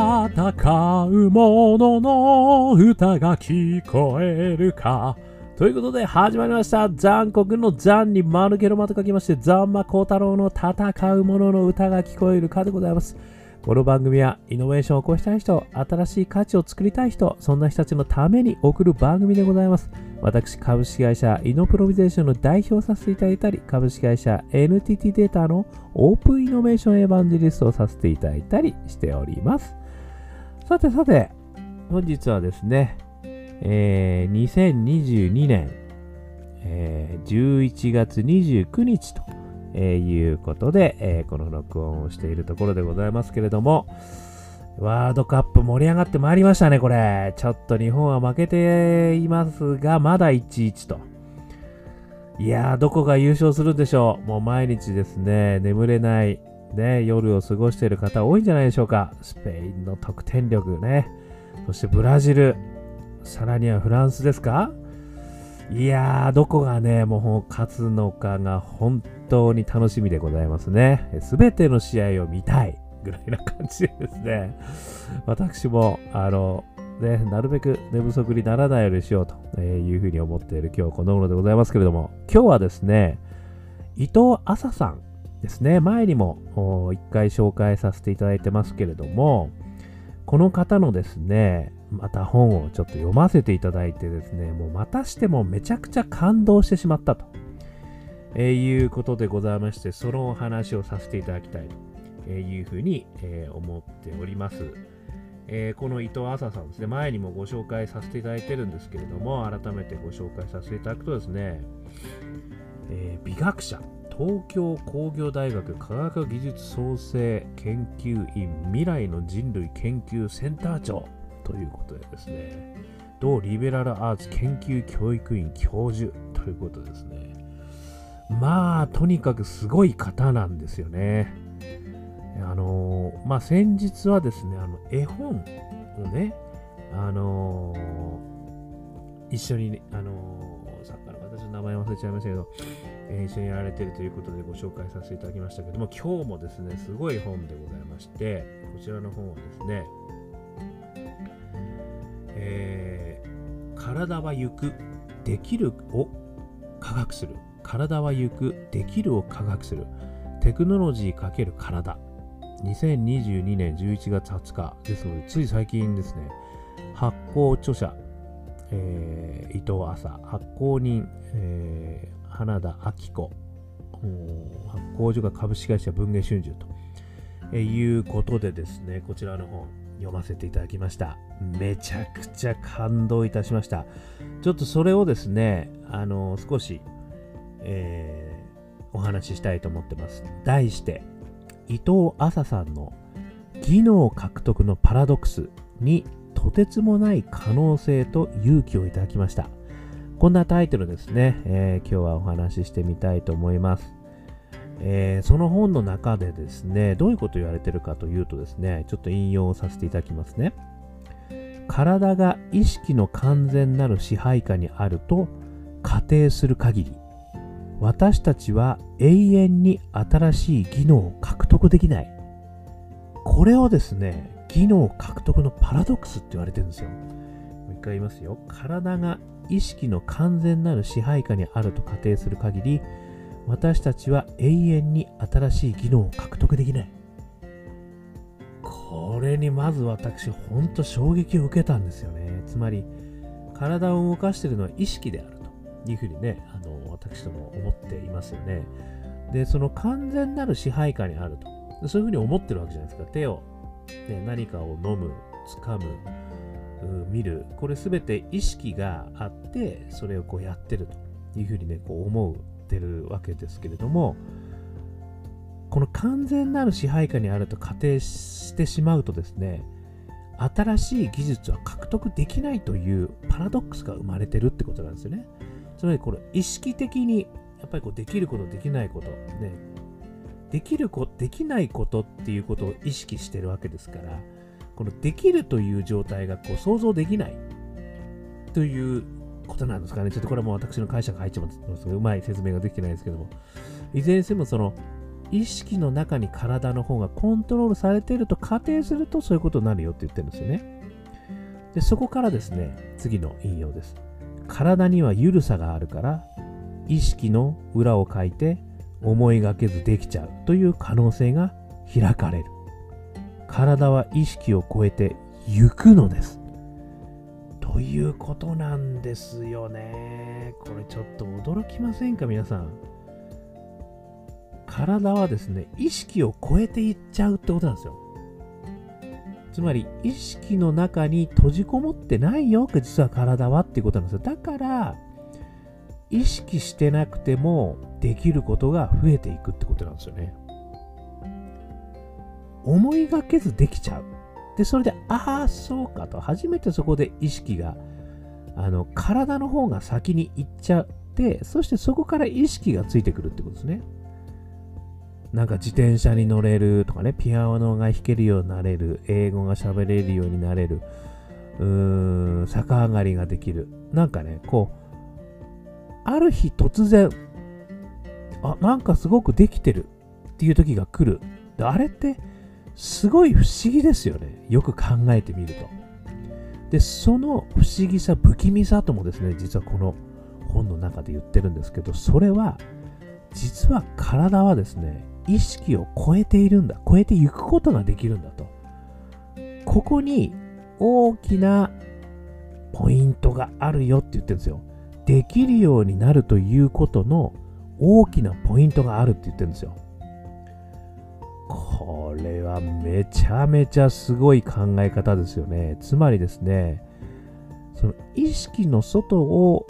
戦う者のの歌が聞こえるか。ということで始まりました。残酷の残に丸けの間と書きまして、ザンマコ太郎の戦う者の歌が聞こえるかでございます。この番組はイノベーションを起こしたい人、新しい価値を作りたい人、そんな人たちのために送る番組でございます。私、株式会社イノプロビゼーションの代表させていただいたり、株式会社 NTT データのオープンイノベーションエヴァンジリストをさせていただいたりしております。さてさて、本日はですね、えー、2022年、えー、11月29日と、えー、いうことで、えー、この録音をしているところでございますけれども、ワールドカップ盛り上がってまいりましたね、これ。ちょっと日本は負けていますが、まだ1-1と。いやー、どこが優勝するんでしょう。もう毎日ですね、眠れない、ね、夜を過ごしている方多いんじゃないでしょうか。スペインの得点力ね。そしてブラジル。さらにはフランスですか？いやー、どこがね、もう勝つのかが本当に楽しみでございますね。すべての試合を見たいぐらいな感じでですね、私も、あの、ね、なるべく寝不足にならないようにしようというふうに思っている今日この頃でございますけれども、今日はですね、伊藤麻さんですね。前にも一回紹介させていただいてますけれども、この方のですね、また本をちょっと読ませていただいてですね、もうまたしてもめちゃくちゃ感動してしまったと、えー、いうことでございまして、そのお話をさせていただきたいというふうに、えー、思っております。えー、この伊藤麻さんですね、前にもご紹介させていただいてるんですけれども、改めてご紹介させていただくとですね、え美学者、東京工業大学科学技術創生研究院未来の人類研究センター長ということでですね、同リベラルアーツ研究教育院教授ということですね。まあ、とにかくすごい方なんですよね。あの、まあ、先日はですね、あの、絵本をね、あの、一緒に、ね、あの、ょっと名前忘れちゃいましたけど、えー、一緒にやられてるということでご紹介させていただきましたけども、今日もですね、すごい本でございまして、こちらの本はですね、えー、体は行く、できるを科学する。体は行く、できるを科学する。テクノロジー×体。2022年11月20日ですので、つい最近ですね、発行著者、えー、伊藤麻、発行人、えー、花田明子、発行所が株式会社文藝春秋とえいうことでですね、こちらの本読ませていただきました。めちゃくちゃ感動いたしました。ちょっとそれをですね、あの、少し、えー、お話ししたいと思ってます。題して、伊藤麻さんの技能獲得のパラドックスにとてつもない可能性と勇気をいただきました。こんなタイトルですね、えー、今日はお話ししてみたいと思います。えー、その本の中でですね、どういうことを言われてるかというとですね、ちょっと引用させていただきますね。体が意識の完全なる支配下にあると仮定する限り、私たちは永遠に新しい技能を獲得できない。これをですね、技能獲得のパラドックスって言われてるんですよ。もう一回言いますよ。体が意識の完全なる支配下にあると仮定する限り、私たちは永遠に新しい技能を獲得できない。これにまず私、ほんと衝撃を受けたんですよね。つまり、体を動かしているのは意識であるというふうにね、あの私ども思っていますよね。で、その完全なる支配下にあると。そういうふうに思ってるわけじゃないですか。手を、ね、何かを飲む、掴む、見る。これ全て意識があってそれをこうやってるというふうにねこう思ってるわけですけれどもこの完全なる支配下にあると仮定してしまうとですね新しい技術は獲得できないというパラドックスが生まれてるってことなんですよね。つまりこれ意識的にやっぱりこうできることできないことねできるこできないことっていうことを意識してるわけですからこのできるという状態がこう想像できないということなんですかね。ちょっとこれはもう私の解釈入っちゃいますうまい説明ができてないですけども。いずれにしてもその意識の中に体の方がコントロールされていると仮定するとそういうことになるよって言ってるんですよね。で、そこからですね、次の引用です。体には緩さがあるから、意識の裏を書いて思いがけずできちゃうという可能性が開かれる。体は意識を超えて行くのです。ということなんですよね。これちょっと驚きませんか皆さん。体はですね、意識を超えていっちゃうってことなんですよ。つまり、意識の中に閉じこもってないよ、実は体はっていうことなんですよ。だから、意識してなくてもできることが増えていくってことなんですよね。思いがけずできちゃう。で、それで、ああ、そうかと、初めてそこで意識が、あの、体の方が先に行っちゃって、そしてそこから意識がついてくるってことですね。なんか自転車に乗れるとかね、ピアノが弾けるようになれる、英語が喋れるようになれる、うーん、逆上がりができる。なんかね、こう、ある日突然、あ、なんかすごくできてるっていう時が来る。あれって、すごい不思議ですよね。よく考えてみると。で、その不思議さ、不気味さともですね、実はこの本の中で言ってるんですけど、それは、実は体はですね、意識を超えているんだ。超えていくことができるんだと。ここに大きなポイントがあるよって言ってるんですよ。できるようになるということの大きなポイントがあるって言ってるんですよ。これはめちゃめちゃすごい考え方ですよね。つまりですね、その意識の外を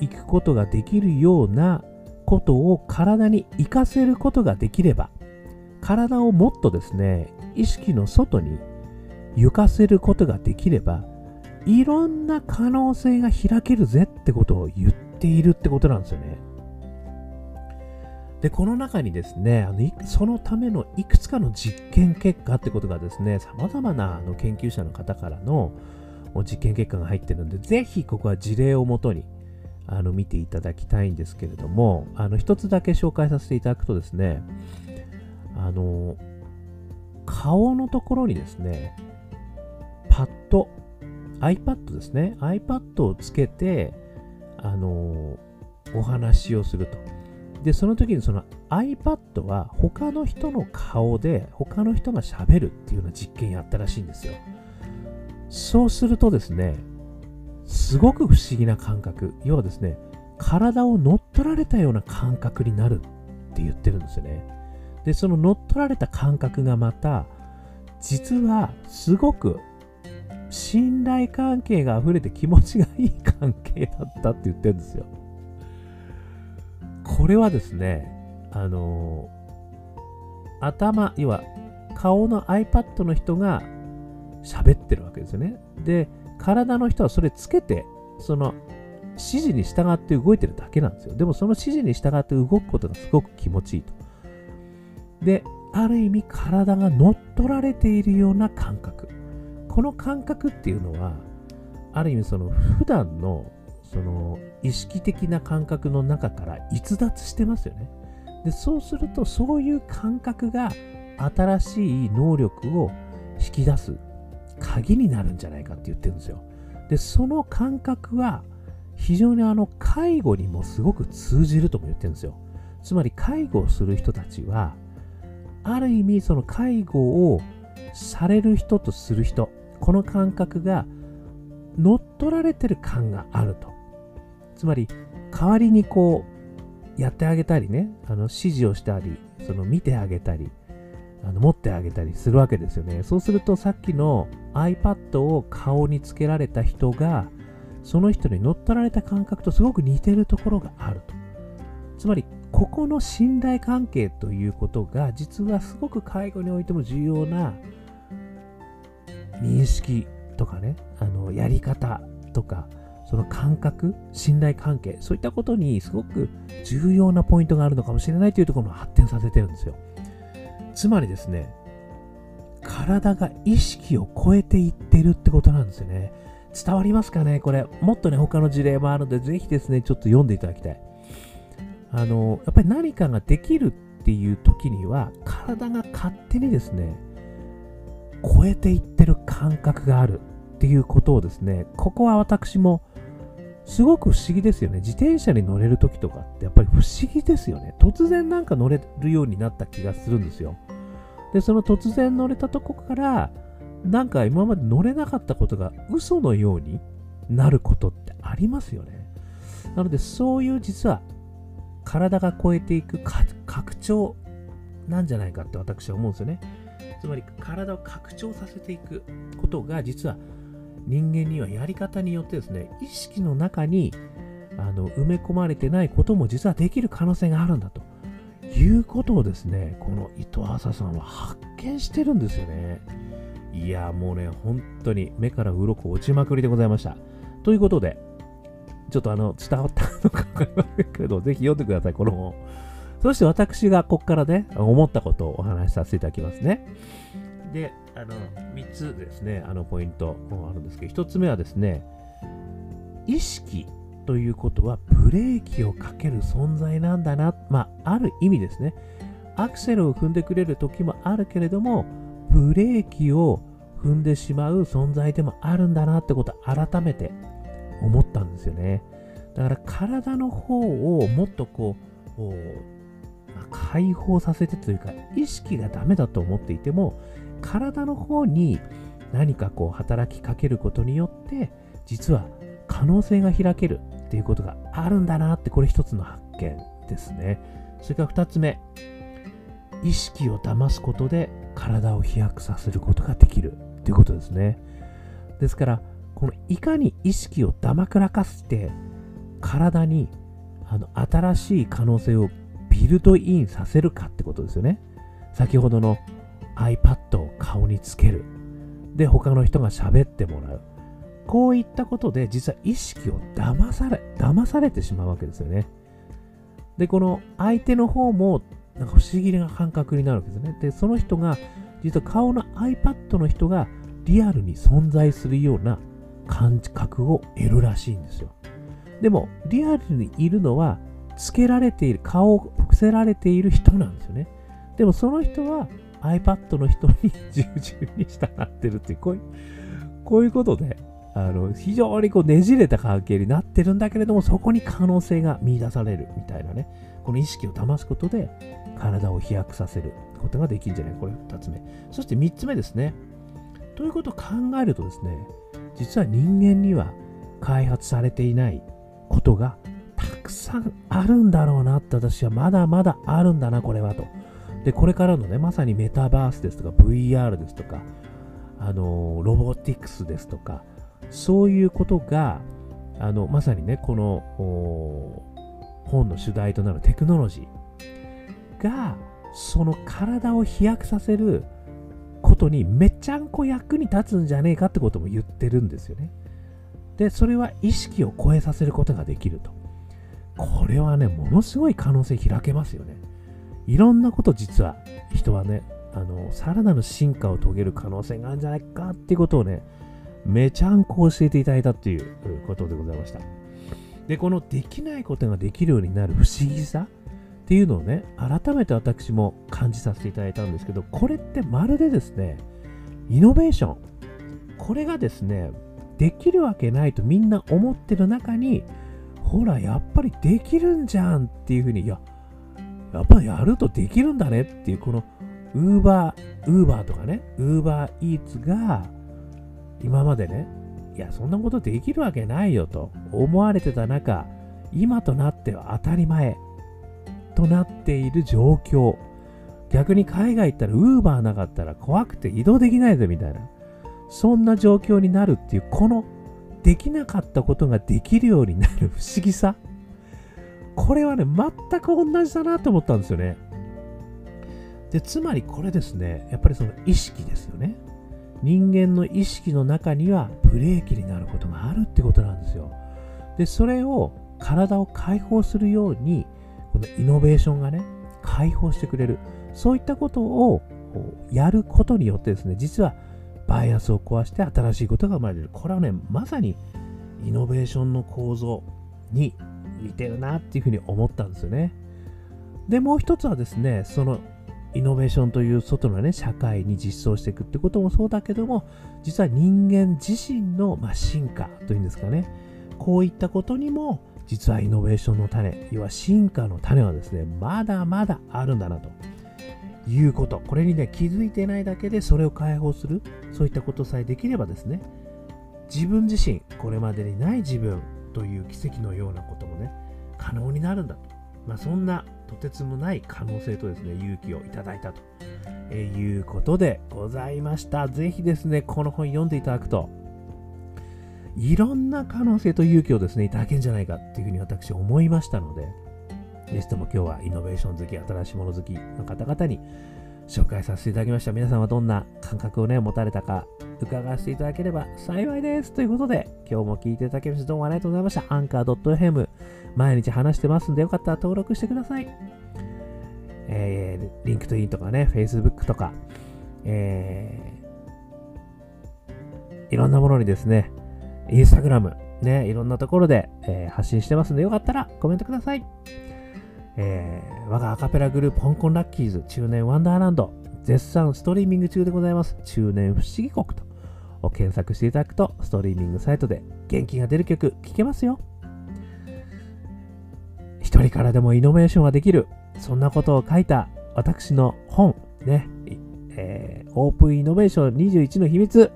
行くことができるようなことを体に活かせることができれば、体をもっとですね、意識の外に行かせることができれば、いろんな可能性が開けるぜってことを言っているってことなんですよね。で、この中にですね、あのそのためのいくつかの実験結果ってことがですね、様々なあの研究者の方からの実験結果が入ってるんで、ぜひここは事例をもとにあの見ていただきたいんですけれども、あの一つだけ紹介させていただくとですね、あの、顔のところにですね、パッド、iPad ですね、iPad をつけて、あの、お話をすると。で、その時にその iPad は他の人の顔で他の人が喋るっていうような実験やったらしいんですよ。そうするとですね、すごく不思議な感覚。要はですね、体を乗っ取られたような感覚になるって言ってるんですよね。で、その乗っ取られた感覚がまた、実はすごく信頼関係が溢れて気持ちがいい関係だったって言ってるんですよ。これはですね、あのー、頭、要は顔の iPad の人が喋ってるわけですよね。で、体の人はそれつけて、その指示に従って動いてるだけなんですよ。でもその指示に従って動くことがすごく気持ちいいと。で、ある意味体が乗っ取られているような感覚。この感覚っていうのは、ある意味その普段のその意識的な感覚の中から逸脱してますよね。で、そうするとそういう感覚が新しい能力を引き出す鍵になるんじゃないかって言ってるんですよ。で、その感覚は非常にあの介護にもすごく通じるとも言ってるんですよ。つまり介護をする人たちは、ある意味その介護をされる人とする人、この感覚が乗っ取られてる感があると。つまり、代わりにこう、やってあげたりね、あの指示をしたり、その見てあげたり、あの持ってあげたりするわけですよね。そうするとさっきの iPad を顔につけられた人がその人に乗っ取られた感覚とすごく似てるところがあると。つまりここの信頼関係ということが実はすごく介護においても重要な認識とかね、あのやり方とかその感覚、信頼関係、そういったことにすごく重要なポイントがあるのかもしれないというところを発展させてるんですよ。つまりですね、体が意識を超えていってるってことなんですよね。伝わりますかねこれ、もっとね、他の事例もあるので、ぜひですね、ちょっと読んでいただきたい。あの、やっぱり何かができるっっていう時には体が勝手にですね超えていってる感覚があるっていうことをですねここは私もすごく不思議ですよね。自転車に乗れる時とかってやっぱり不思議ですよね。突然なんか乗れるようになった気がするんですよ。でその突然乗れたとこからなんか今まで乗れなかったことが嘘のようになることってありますよね。なのでそういう実は体が超えていく拡張なんじゃないかって私は思うんですよね。つまり体を拡張させていくことが実は人間にはやり方によってですね、意識の中にあの埋め込まれてないことも実はできる可能性があるんだということをですね、この伊藤浅さんは発見してるんですよね。いや、もうね、本当に目から鱗落ちまくりでございました。ということで、ちょっとあの、伝わったのかわかりませんけど、ぜひ読んでください、この本。そして私がここからね、思ったことをお話しさせていただきますね。で、あの、3つですね、あの、ポイントあるんですけど、1つ目はですね、意識ということはブレーキをかける存在なんだな、まあ、ある意味ですね。アクセルを踏んでくれる時もあるけれども、ブレーキを踏んでしまう存在でもあるんだなってことを改めて思ったんですよね。だから体の方をもっとこう、まあ、解放させてというか意識がダメだと思っていても体の方に何かこう働きかけることによって実は可能性が開けるっていうことがあるんだなってこれ一つの発見ですね。それから二つ目意識を騙すことで体を飛躍させることができるっていうことですね。ですからこのいかに意識をだまくらかして体にあの新しい可能性をビルドインさせるかってことですよね。先ほどの iPad を顔につける。で、他の人が喋ってもらう。こういったことで実は意識を騙され、騙されてしまうわけですよね。で、この相手の方もなんか不思議な感覚になるわけですね。で、その人が、実は顔の iPad の人がリアルに存在するような感覚を得るらしいんですよ。でも、リアルにいるのは、つけられている、顔を伏せられている人なんですよね。でも、その人は iPad の人に従順に従ってるっていう、こういう、こういうことで、あの、非常にこうねじれた関係になってるんだけれども、そこに可能性が見出されるみたいなね、この意識を騙すことで、体を飛躍させることができるんじゃないこれ2つ目。そして3つ目ですね。ということを考えるとですね、実は人間には開発されていないことがたくさんあるんだろうなって私はまだまだあるんだな、これはと。で、これからのね、まさにメタバースですとか VR ですとか、あの、ロボティクスですとか、そういうことが、あの、まさにね、この本の主題となるテクノロジーが、その体を飛躍させることにめちゃんこ役に立つんじゃねえかってことも言ってるんですよね。で、それは意識を超えさせることができると。これはね、ものすごい可能性開けますよね。いろんなこと実は人はね、あの、さらなる進化を遂げる可能性があるんじゃないかっていうことをね、めちゃんこ教えていただいたっていうことでございました。で、このできないことができるようになる不思議さっていうのをね、改めて私も感じさせていただいたんですけど、これってまるでですね、イノベーション。これがですね、できるわけないとみんな思ってる中に、ほら、やっぱりできるんじゃんっていうふうに、いや、やっぱりやるとできるんだねっていう、この、ウーバー、ウーバーとかね、ウーバーイーツが、今までね、いや、そんなことできるわけないよと思われてた中、今となっては当たり前となっている状況。逆に海外行ったら、ウーバーなかったら怖くて移動できないぞみたいな。そんな状況になるっていう、このできなかったことができるようになる不思議さ。これはね、全く同じだなと思ったんですよね。で、つまりこれですね、やっぱりその意識ですよね。人間の意識の中にはブレーキになることがあるってことなんですよ。で、それを体を解放するように、このイノベーションがね、解放してくれる。そういったことをやることによってですね、実はバイアスを壊して新しいことが生まれる。これはね、まさにイノベーションの構造に似てるなっていうふうに思ったんですよね。で、もう一つはですね、そのイノベーションという外のね、社会に実装していくってこともそうだけども、実は人間自身の、まあ、進化というんですかね、こういったことにも、実はイノベーションの種、要は進化の種はですね、まだまだあるんだなということ。これにね、気づいてないだけでそれを解放する、そういったことさえできればですね、自分自身、これまでにない自分という奇跡のようなこともね、可能になるんだと。まあ、そんなとてつもない可能性とですね、勇気をいただいたと、えいうことでございました。ぜひですね、この本読んでいただくと、いろんな可能性と勇気をですね、いただけるんじゃないかっていうふうに私思いましたので、ぜひとも今日はイノベーション好き、新しいもの好きの方々に紹介させていただきました。皆さんはどんな感覚をね、持たれたか伺わせていただければ幸いです。ということで、今日も聞いていただきましてどうもありがとうございました。 Anchor.fm 毎日話してますんでよかったら登録してください。えー、 LinkedIn とかね、Facebook とか、えー、いろんなものにですね、インスタグラム、ね、いろんなところで、えー、発信してますんでよかったらコメントください。えー、我がアカペラグループ香港ラッキーズ中年ワンダーランド絶賛ストリーミング中でございます。中年不思議国とを検索していただくとストリーミングサイトで元気が出る曲聴けますよ。一人からでもイノベーションができるそんなことを書いた私の本ね、えー、オープンイノベーション21の秘密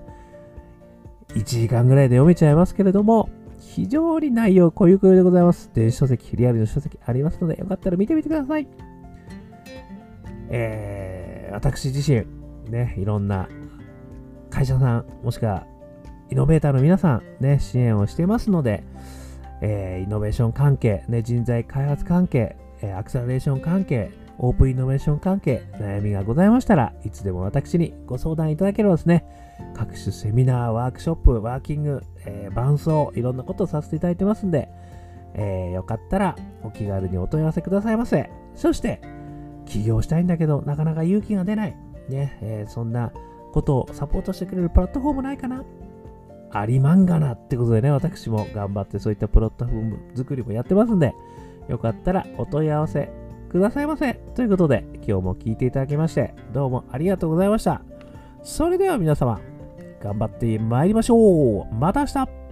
1時間ぐらいで読めちゃいますけれども非常に内容濃ゆくでございます。電子書籍、リアルの書籍ありますので、よかったら見てみてください。えー、私自身、ね、いろんな会社さん、もしくはイノベーターの皆さん、ね、支援をしてますので、えー、イノベーション関係、ね、人材開発関係、えー、アクセラレーション関係、オープンイノベーション関係、悩みがございましたらいつでも私にご相談いただければですね、各種セミナー、ワークショップ、ワーキング、えー、伴奏、いろんなことをさせていただいてますんで、えー、よかったらお気軽にお問い合わせくださいませ。そして、起業したいんだけど、なかなか勇気が出ない。ね、えー、そんなことをサポートしてくれるプラットフォームないかなありまんがなってことでね、私も頑張ってそういったプラットフォーム作りもやってますんで、よかったらお問い合わせくださいませ。ということで、今日も聞いていただきまして、どうもありがとうございました。それでは皆様、頑張って参りましょう。また明日。